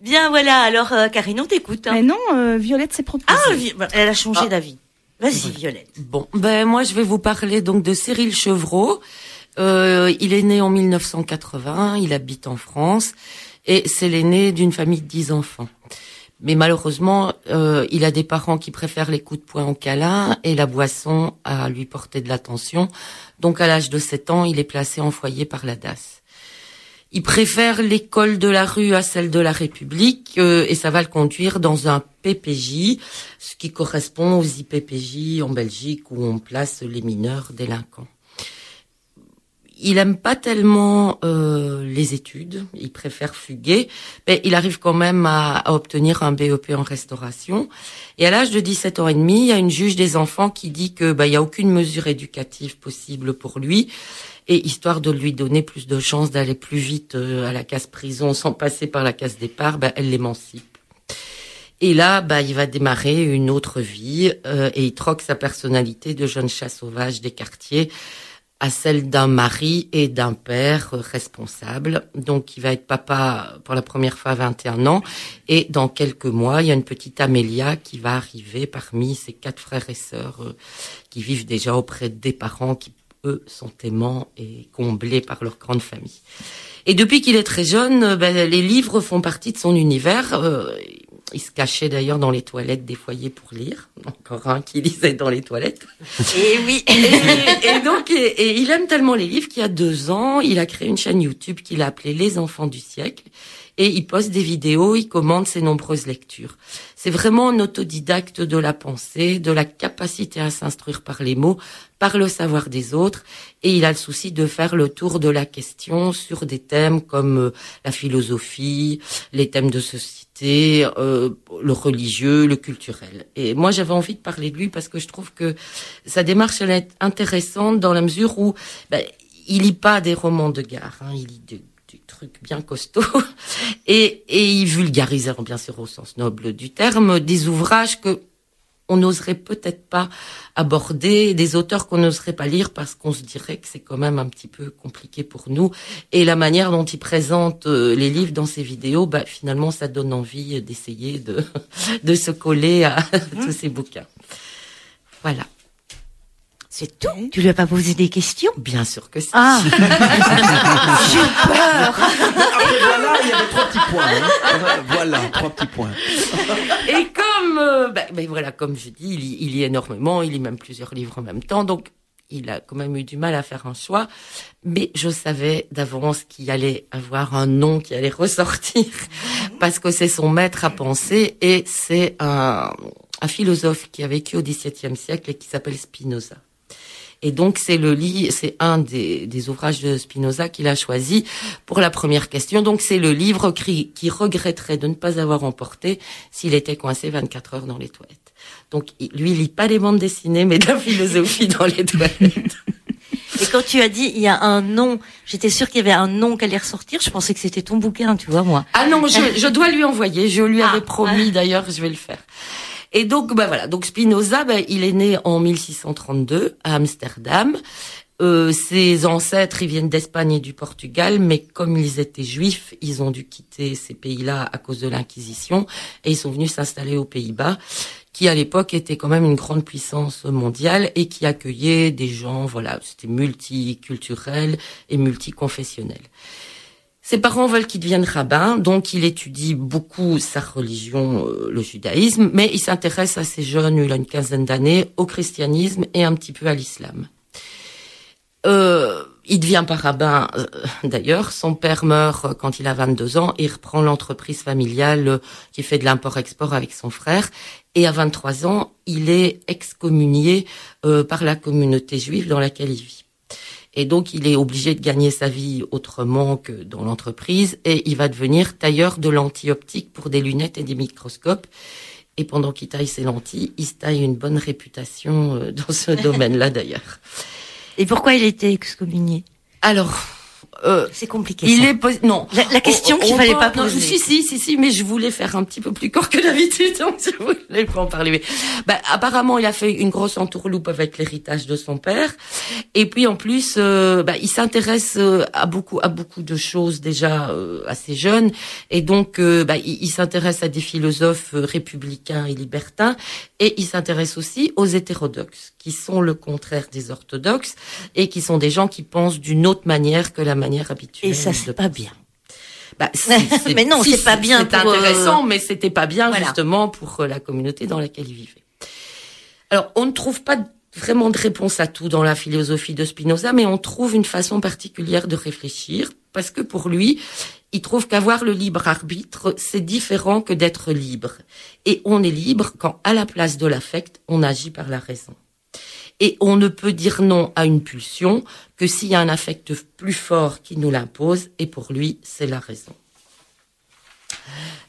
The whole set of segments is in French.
Bien, voilà. Alors, euh, Karine, on t'écoute. hein. Mais non, euh, Violette s'est proposée. Ah, Vi- elle a changé Ah. d'avis. Vas-y, Violette. Bon, ben moi je vais vous parler donc de Cyril Chevreau. Euh, il est né en 1980, il habite en France et c'est l'aîné d'une famille de 10 enfants. Mais malheureusement, euh, il a des parents qui préfèrent les coups de poing au câlin et la boisson à lui porter de l'attention. Donc à l'âge de 7 ans, il est placé en foyer par la DAS. Il préfère l'école de la rue à celle de la République euh, et ça va le conduire dans un PPJ, ce qui correspond aux IPPJ en Belgique où on place les mineurs délinquants. Il aime pas tellement euh, les études, il préfère fuguer, mais il arrive quand même à, obtenir un BEP en restauration. Et à l'âge de 17 ans et demi, il y a une juge des enfants qui dit que bah il y a aucune mesure éducative possible pour lui et histoire de lui donner plus de chances d'aller plus vite euh, à la case prison sans passer par la case départ, bah, elle l'émancipe. Et là, bah, il va démarrer une autre vie euh, et il troque sa personnalité de jeune chat sauvage des quartiers à celle d'un mari et d'un père responsable. Donc, il va être papa pour la première fois à 21 ans. Et dans quelques mois, il y a une petite Amélia qui va arriver parmi ses quatre frères et sœurs euh, qui vivent déjà auprès des parents qui, eux, sont aimants et comblés par leur grande famille. Et depuis qu'il est très jeune, euh, ben, les livres font partie de son univers. Euh, il se cachait d'ailleurs dans les toilettes des foyers pour lire. Encore un qui lisait dans les toilettes. Et oui. Et, et donc, et, et il aime tellement les livres qu'il y a deux ans, il a créé une chaîne YouTube qu'il a appelée Les Enfants du siècle. Et il poste des vidéos, il commande ses nombreuses lectures. C'est vraiment un autodidacte de la pensée, de la capacité à s'instruire par les mots, par le savoir des autres. Et il a le souci de faire le tour de la question sur des thèmes comme euh, la philosophie, les thèmes de société, euh, le religieux, le culturel. Et moi, j'avais envie de parler de lui parce que je trouve que sa démarche elle est intéressante dans la mesure où ben, il lit pas des romans de gare, hein, il lit des trucs bien costauds et, et il vulgarise bien sûr au sens noble du terme des ouvrages que on n'oserait peut-être pas aborder, des auteurs qu'on n'oserait pas lire parce qu'on se dirait que c'est quand même un petit peu compliqué pour nous. Et la manière dont il présente euh, les livres dans ses vidéos, bah, finalement, ça donne envie d'essayer de, de se coller à tous ces bouquins. Voilà. C'est tout. Tu lui as pas posé des questions Bien sûr que c'est. Ah. Après, voilà, il y avait trois petits points. hein. Voilà, trois petits points. Et comme, euh, ben, ben voilà, comme je dis, il, lit- il lit énormément, il lit même plusieurs livres en même temps, donc il a quand même eu du mal à faire un choix. Mais je savais d'avance qu'il allait avoir un nom qui allait ressortir, parce que c'est son maître à penser, et c'est un, un philosophe qui a vécu au XVIIe siècle et qui s'appelle Spinoza. Et donc c'est le lit, c'est un des, des ouvrages de Spinoza qu'il a choisi pour la première question. Donc c'est le livre qui, qui regretterait de ne pas avoir emporté s'il était coincé 24 heures dans les toilettes. Donc lui il lit pas des bandes dessinées mais de la philosophie dans les toilettes. Et quand tu as dit il y a un nom, j'étais sûre qu'il y avait un nom qui allait ressortir. Je pensais que c'était ton bouquin, tu vois moi. Ah non, je, je dois lui envoyer. Je lui Ah, avais promis d'ailleurs, je vais le faire. Et donc, bah voilà. Donc Spinoza, bah, il est né en 1632 à Amsterdam. Euh, ses ancêtres, ils viennent d'Espagne et du Portugal, mais comme ils étaient juifs, ils ont dû quitter ces pays-là à cause de l'Inquisition et ils sont venus s'installer aux Pays-Bas, qui à l'époque était quand même une grande puissance mondiale et qui accueillait des gens, voilà, c'était multiculturel et multiconfessionnel. Ses parents veulent qu'il devienne rabbin, donc il étudie beaucoup sa religion, euh, le judaïsme, mais il s'intéresse assez jeune, il a une quinzaine d'années, au christianisme et un petit peu à l'islam. Euh, il devient pas rabbin euh, d'ailleurs. Son père meurt euh, quand il a 22 ans. Il reprend l'entreprise familiale qui fait de l'import-export avec son frère. Et à 23 ans, il est excommunié par la communauté juive dans laquelle il vit. Et donc, il est obligé de gagner sa vie autrement que dans l'entreprise. Et il va devenir tailleur de lentilles optiques pour des lunettes et des microscopes. Et pendant qu'il taille ses lentilles, il se taille une bonne réputation euh, dans ce domaine-là d'ailleurs. Et pourquoi il était excommunié? Alors, euh, C'est compliqué. il ça. est non. La, la question On- qu'il fallait pas non, poser. Si, si, si, si, mais je voulais faire un petit peu plus court que d'habitude, donc je voulais pas en parler. Mais, bah, apparemment, il a fait une grosse entourloupe avec l'héritage de son père. Et puis, en plus, euh, bah, il s'intéresse euh, à beaucoup, à beaucoup de choses déjà euh, assez jeune. Et donc, bah, il, il s'intéresse à des philosophes républicains et libertins. Et il s'intéresse aussi aux hétérodoxes, qui sont le contraire des orthodoxes et qui sont des gens qui pensent d'une autre manière que la manière habituelle. Et ça, c'est pas bien. bah, si, Mais non, si, c'est pas bien C'est euh, intéressant, mais c'était pas bien Voilà. justement pour euh, la communauté dans laquelle il vivait. Alors, on ne trouve pas vraiment de réponse à tout dans la philosophie de Spinoza, mais on trouve une façon particulière de réfléchir, parce que pour lui, il trouve qu'avoir le libre arbitre, c'est différent que d'être libre. Et on est libre quand, à la place de l'affect, on agit par la raison. Et on ne peut dire non à une pulsion que s'il y a un affect plus fort qui nous l'impose, et pour lui, c'est la raison.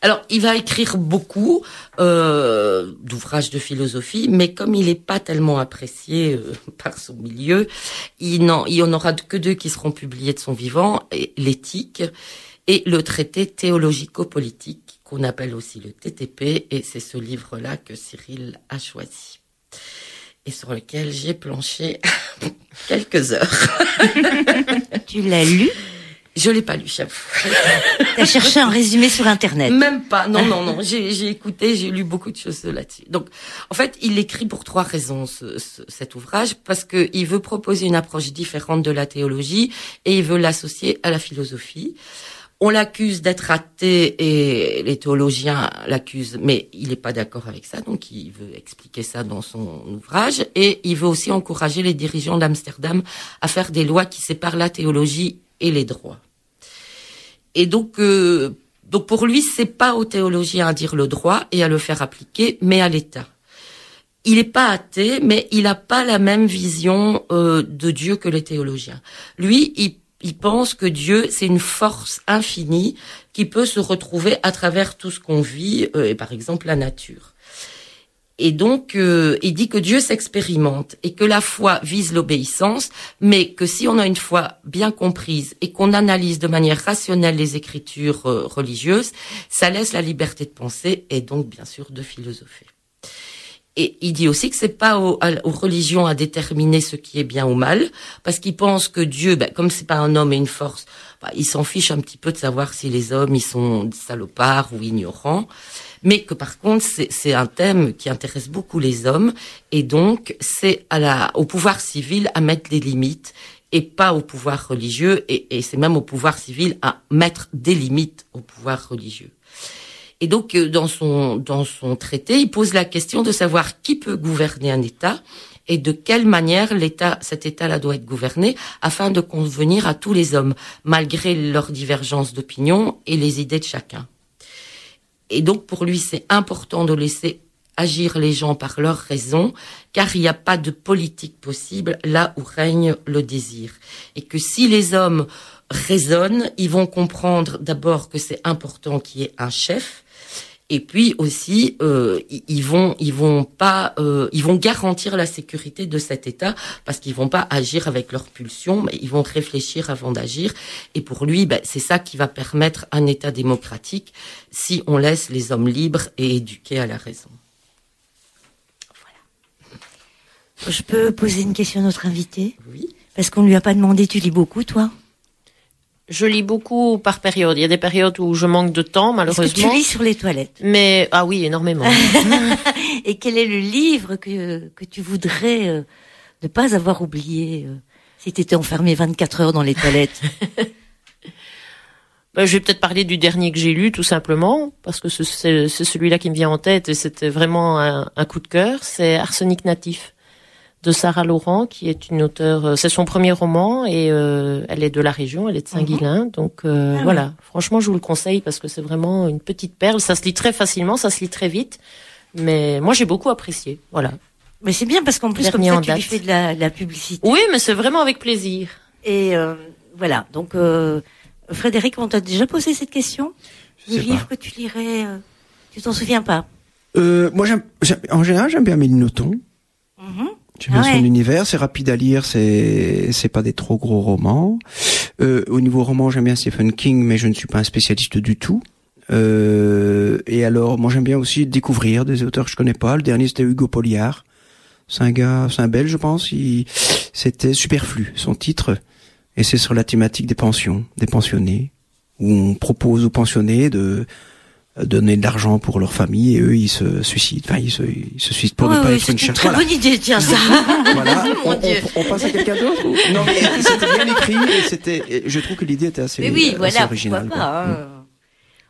Alors, il va écrire beaucoup euh, d'ouvrages de philosophie, mais comme il n'est pas tellement apprécié euh, par son milieu, il n'en il en aura que deux qui seront publiés de son vivant, l'éthique et le traité théologico-politique, qu'on appelle aussi le TTP, et c'est ce livre-là que Cyril a choisi et sur lequel j'ai planché quelques heures. Tu l'as lu? Je l'ai pas lu, j'avoue. T'as cherché un résumé sur Internet? Même pas. Non, non, non. J'ai, j'ai écouté, j'ai lu beaucoup de choses là-dessus. Donc, en fait, il écrit pour trois raisons ce, ce- cet ouvrage parce que il veut proposer une approche différente de la théologie et il veut l'associer à la philosophie. On l'accuse d'être athée et les théologiens l'accusent, mais il n'est pas d'accord avec ça, donc il veut expliquer ça dans son ouvrage. Et il veut aussi encourager les dirigeants d'Amsterdam à faire des lois qui séparent la théologie et les droits. Et donc, euh, donc pour lui, c'est pas aux théologiens à dire le droit et à le faire appliquer, mais à l'État. Il n'est pas athée, mais il n'a pas la même vision euh, de Dieu que les théologiens. Lui, il, il pense que Dieu, c'est une force infinie qui peut se retrouver à travers tout ce qu'on vit, euh, et par exemple la nature. Et donc, euh, il dit que Dieu s'expérimente et que la foi vise l'obéissance, mais que si on a une foi bien comprise et qu'on analyse de manière rationnelle les écritures euh, religieuses, ça laisse la liberté de penser et donc bien sûr de philosopher. Et il dit aussi que c'est pas aux, religions à déterminer ce qui est bien ou mal, parce qu'il pense que Dieu, ben, comme c'est pas un homme et une force, ben, il s'en fiche un petit peu de savoir si les hommes ils sont salopards ou ignorants, mais que par contre c'est c'est un thème qui intéresse beaucoup les hommes, et donc c'est à la au pouvoir civil à mettre des limites et pas au pouvoir religieux, et, et c'est même au pouvoir civil à mettre des limites au pouvoir religieux. Et donc, euh, dans son, dans son traité, il pose la question de savoir qui peut gouverner un État et de quelle manière l'État, cet État-là doit être gouverné afin de convenir à tous les hommes, malgré leurs divergences d'opinion et les idées de chacun. Et donc, pour lui, c'est important de laisser agir les gens par leurs raisons, car il n'y a pas de politique possible là où règne le désir. Et que si les hommes raisonnent, ils vont comprendre d'abord que c'est important qu'il y ait un chef, et puis aussi, euh, ils- vont, ils vont pas, euh, ils vont garantir la sécurité de cet État parce qu'ils vont pas agir avec leur pulsion, mais ils vont réfléchir avant d'agir. Et pour lui, ben, c'est ça qui va permettre un État démocratique si on laisse les hommes libres et éduqués à la raison. Je peux poser une question à notre invité? Oui. Parce qu'on lui a pas demandé, tu lis beaucoup, toi? Je lis beaucoup par période. Il y a des périodes où je manque de temps, Est-ce que tu malheureusement. lis sur les toilettes Mais ah oui, énormément. Et quel est le livre que, que tu voudrais euh, ne pas avoir oublié euh, si tu étais enfermé 24 heures dans les toilettes? Ben, je vais peut-être parler du dernier que j'ai lu, tout simplement, parce que ce- c'est c'est celui-là qui me vient en tête et c'était vraiment un, un coup de cœur. C'est Arsenic natif de Sarah Laurent, qui est une auteure. euh, C'est son premier roman et euh, elle est de la région, elle est de Saint-Guilain. Donc euh, Ah voilà, franchement, je vous le conseille parce que c'est vraiment une petite perle. Ça se lit très facilement, ça se lit très vite. Mais moi, j'ai beaucoup apprécié. Voilà. Mais c'est bien parce qu'en plus, comme Dernier ça, en tu lui fais de la, de la publicité. Oui, mais c'est vraiment avec plaisir. Et euh, voilà, donc euh, Frédéric, on t'a déjà posé cette question? Je Le livre pas. que tu lirais, euh, tu t'en souviens pas? Euh, moi, en général, j'aime bien Méline Nothomb. Mhm. J'aime bien Ah son univers, c'est rapide à lire, c'est c'est pas des trop gros romans. Euh, au niveau roman, j'aime bien Stephen King, mais je ne suis pas un spécialiste du tout. Euh, et alors, moi j'aime bien aussi découvrir des auteurs que je connais pas. Le dernier c'était Hugo Poliard. C'est un gars, c'est un belge, je pense. Il, c'était Superflu, son titre. Et c'est sur la thématique des pensions, des pensionnés, où on propose aux pensionnés de donner de l'argent pour leur famille et eux ils se suicident. Enfin ils se, ils se suicident pour ne pas oui, être c'est une une charge. très Voilà. bonne idée, tiens ça. Voilà. Mon on, Dieu. on- on passe à quelqu'un d'autre Non mais c'était bien écrit et c'était. Je trouve que l'idée était assez, Mais oui, assez voilà, originale. pourquoi pas. Mm. hein.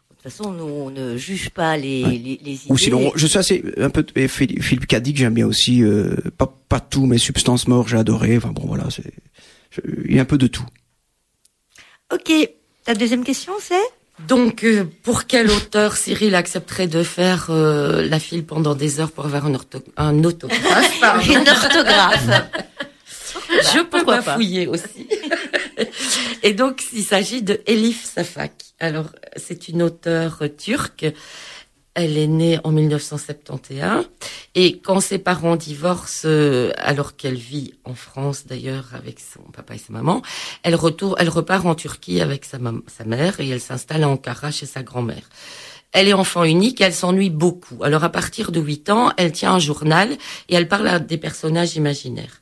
De toute façon, nous, on ne juge pas les, Ouais. les, les idées. Ou sinon, je suis assez un peu Philippe Cadic, j'aime bien aussi. Euh, pas pas tout, mais Substance Mort, j'ai adoré. Enfin bon, voilà, c'est il y a un peu de tout. Ok, ta deuxième question, c'est? Donc, euh, pour quel auteur Cyril accepterait de faire euh, la file pendant des heures pour avoir un, ortho- un autographe pardon. une orthographe. Je peux pas pas. fouiller aussi. Et donc, il s'agit de Elif Safak. Alors, c'est une auteure turque. Elle est née en 1971. Et quand ses parents divorcent, euh, alors qu'elle vit en France d'ailleurs avec son papa et sa maman, elle retourne, elle repart en Turquie avec sa, mère et elle s'installe à Ankara chez sa grand-mère. Elle est enfant unique, elle s'ennuie beaucoup. Alors à partir de 8 ans, elle tient un journal et elle parle à des personnages imaginaires.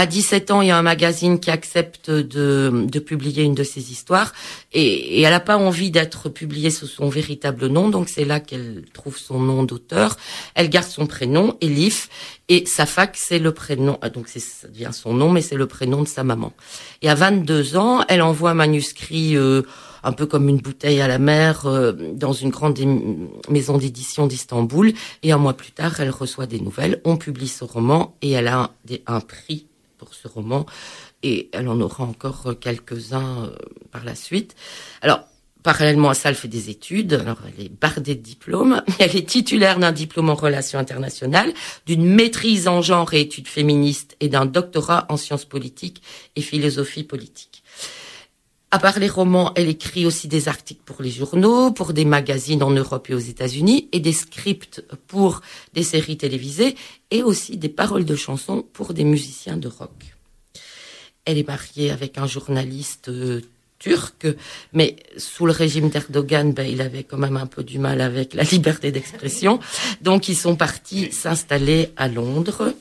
À 17 ans, il y a un magazine qui accepte de, de publier une de ses histoires et, et elle n'a pas envie d'être publiée sous son véritable nom, donc c'est là qu'elle trouve son nom d'auteur. Elle garde son prénom, Elif, et Safak, c'est le prénom, ah, donc ça devient son nom, mais c'est le prénom de sa maman. Et à 22 ans, elle envoie un manuscrit euh, un peu comme une bouteille à la mer euh, dans une grande maison d'édition d'Istanbul. Et un mois plus tard, elle reçoit des nouvelles. On publie ce roman et elle a un prix pour ce roman. Et elle en aura encore euh, quelques-uns euh, par la suite. Alors, parallèlement à ça, elle fait des études. Alors, elle est bardée de diplômes. Elle est titulaire d'un diplôme en relations internationales, d'une maîtrise en genre et études féministes et d'un doctorat en sciences politiques et philosophie politique. À part les romans, elle écrit aussi des articles pour les journaux, pour des magazines en Europe et aux États-Unis, et des scripts pour des séries télévisées, et aussi des paroles de chansons pour des musiciens de rock. Elle est mariée avec un journaliste euh, turc, mais sous le régime d'Erdogan, ben, il avait quand même un peu du mal avec la liberté d'expression. Donc ils sont partis s'installer à Londres.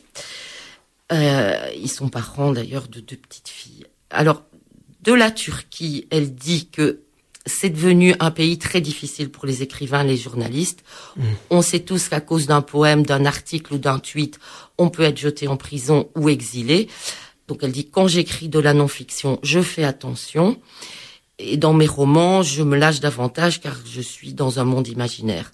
Euh, ils sont parents d'ailleurs de deux petites filles. Alors, de la Turquie, elle dit que c'est devenu un pays très difficile pour les écrivains, les journalistes. On sait tous qu'à cause d'un poème, d'un article ou d'un tweet, on peut être jeté en prison ou exilé. Donc elle dit, quand j'écris de la non-fiction, je fais attention. Et dans mes romans, je me lâche davantage car je suis dans un monde imaginaire.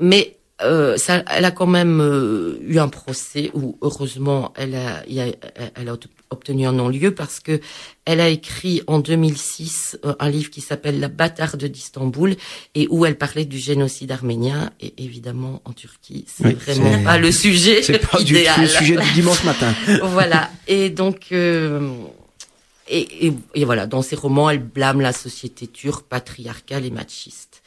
Mais euh, ça, elle a quand même euh, eu un procès où heureusement elle a, il y a- elle a obtenu un non-lieu parce que elle a écrit en 2006 euh, un livre qui s'appelle La bâtarde d'Istanbul et où elle parlait du génocide arménien et évidemment en Turquie c'est Oui, vraiment pas le sujet C'est pas du idéal. le sujet du dimanche matin. voilà. Et donc, euh, et, et, et voilà, dans ses romans, elle blâme la société turque, patriarcale et machiste.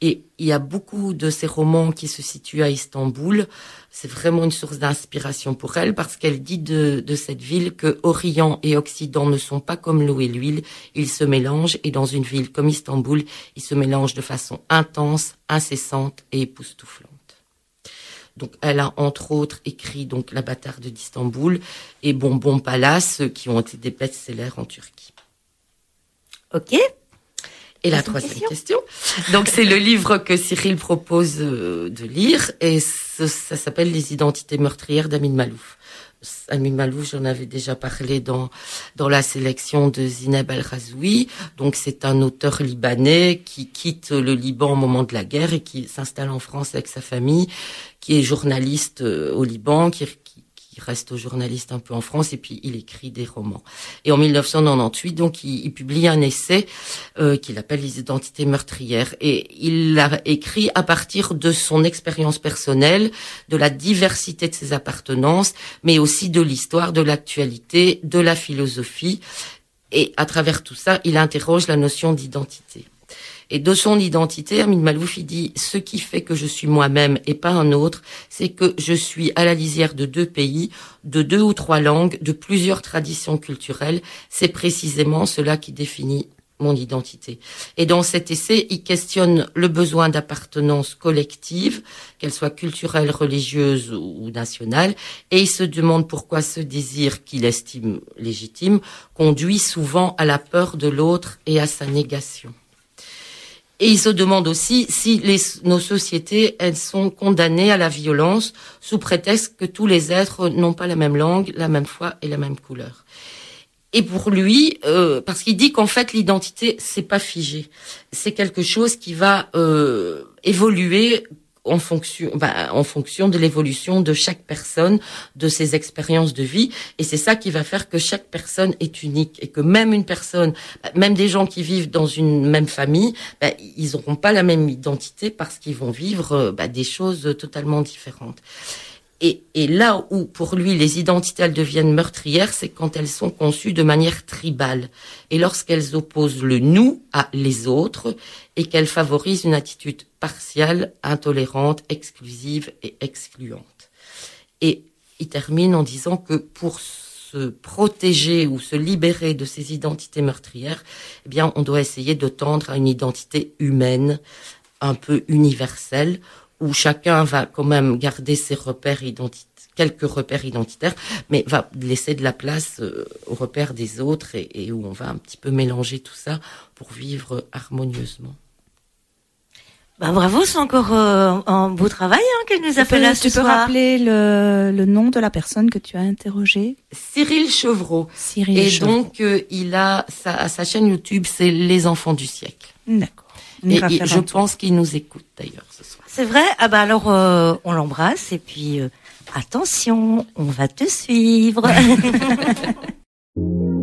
Et il y a beaucoup de ces romans qui se situent à Istanbul. C'est vraiment une source d'inspiration pour elle parce qu'elle dit de, de cette ville que Orient et Occident ne sont pas comme l'eau et l'huile. Ils se mélangent et dans une ville comme Istanbul, ils se mélangent de façon intense, incessante et époustouflante. Donc, elle a entre autres écrit donc La bâtarde d'Istanbul et Bonbon Palace, qui ont été des best-sellers en Turquie. Ok. Et la Troisième question. Donc, c'est le livre que Cyril propose euh, de lire et ce- ça s'appelle Les identités meurtrières d'Amin Malouf. Amin Malouf, j'en avais déjà parlé dans dans la sélection de Zineb El Razoui. Donc, c'est un auteur libanais qui quitte le Liban au moment de la guerre et qui s'installe en France avec sa famille, qui est journaliste euh, au Liban, qui, qui, reste journaliste un peu en France et puis il écrit des romans. Et en 1998, donc, il, il publie un essai euh, qu'il appelle Les identités meurtrières. Et il l'a écrit à partir de son expérience personnelle, de la diversité de ses appartenances, mais aussi de l'histoire, de l'actualité, de la philosophie. Et à travers tout ça, il interroge la notion d'identité. Et de son identité, Hermine Malouf, il dit, ce qui fait que je suis moi-même et pas un autre, c'est que je suis à la lisière de deux pays, de deux ou trois langues, de plusieurs traditions culturelles. C'est précisément cela qui définit mon identité. Et dans cet essai, il questionne le besoin d'appartenance collective, qu'elle soit culturelle, religieuse ou nationale, et il se demande pourquoi ce désir qu'il estime légitime conduit souvent à la peur de l'autre et à sa négation. Et il se demande aussi si les, nos sociétés, elles sont condamnées à la violence sous prétexte que tous les êtres n'ont pas la même langue, la même foi et la même couleur. Et pour lui, euh, parce qu'il dit qu'en fait l'identité c'est pas figé, c'est quelque chose qui va euh, évoluer en fonction, bah, en fonction de l'évolution de chaque personne, de ses expériences de vie, et c'est ça qui va faire que chaque personne est unique et que même une personne, même des gens qui vivent dans une même famille, bah, ils n'auront pas la même identité parce qu'ils vont vivre bah, des choses totalement différentes. Et, et, là où, pour lui, les identités elles deviennent meurtrières, c'est quand elles sont conçues de manière tribale. Et lorsqu'elles opposent le nous à les autres et qu'elles favorisent une attitude partiale, intolérante, exclusive et excluante. Et il termine en disant que pour se protéger ou se libérer de ces identités meurtrières, eh bien, on doit essayer de tendre à une identité humaine, un peu universelle, où chacun va quand même garder ses repères identitaires quelques repères identitaires, mais va laisser de la place euh, aux repères des autres et, et, où on va un petit peu mélanger tout ça pour vivre harmonieusement. Bah bravo, c'est encore euh, un beau travail hein, qu'elle nous a fait là Tu ce peux soir. rappeler le, le nom de la personne que tu as interrogée? Cyril Chevreau. Cyril Et Chevreau. donc, euh, il a sa, sa chaîne YouTube, c'est Les Enfants du siècle. D'accord. On Et faire je pense qu'il nous écoute d'ailleurs ce soir. C'est vrai? Ah bah alors euh, on l'embrasse et puis euh, attention, on va te suivre.